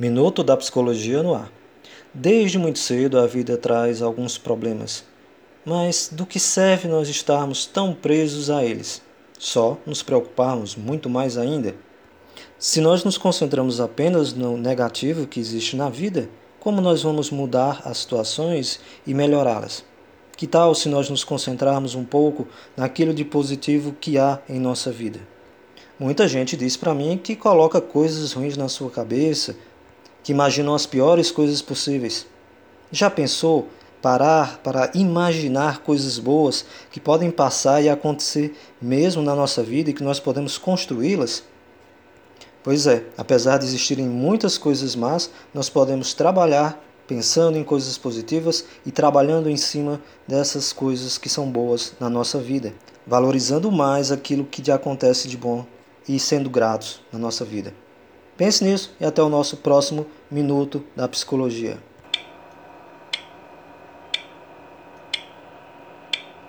Minuto da Psicologia no ar. Desde muito cedo a vida traz alguns problemas. Mas do que serve nós estarmos tão presos a eles? Só nos preocuparmos muito mais ainda? Se nós nos concentramos apenas no negativo que existe na vida, como nós vamos mudar as situações e melhorá-las? Que tal se nós nos concentrarmos um pouco naquilo de positivo que há em nossa vida? Muita gente diz para mim que coloca coisas ruins na sua cabeça, que imaginam as piores coisas possíveis. Já pensou parar para imaginar coisas boas que podem passar e acontecer mesmo na nossa vida e que nós podemos construí-las? Pois é, apesar de existirem muitas coisas más, nós podemos trabalhar pensando em coisas positivas e trabalhando em cima dessas coisas que são boas na nossa vida, valorizando mais aquilo que te acontece de bom e sendo gratos na nossa vida. Pense nisso e até o nosso próximo Minuto da Psicologia.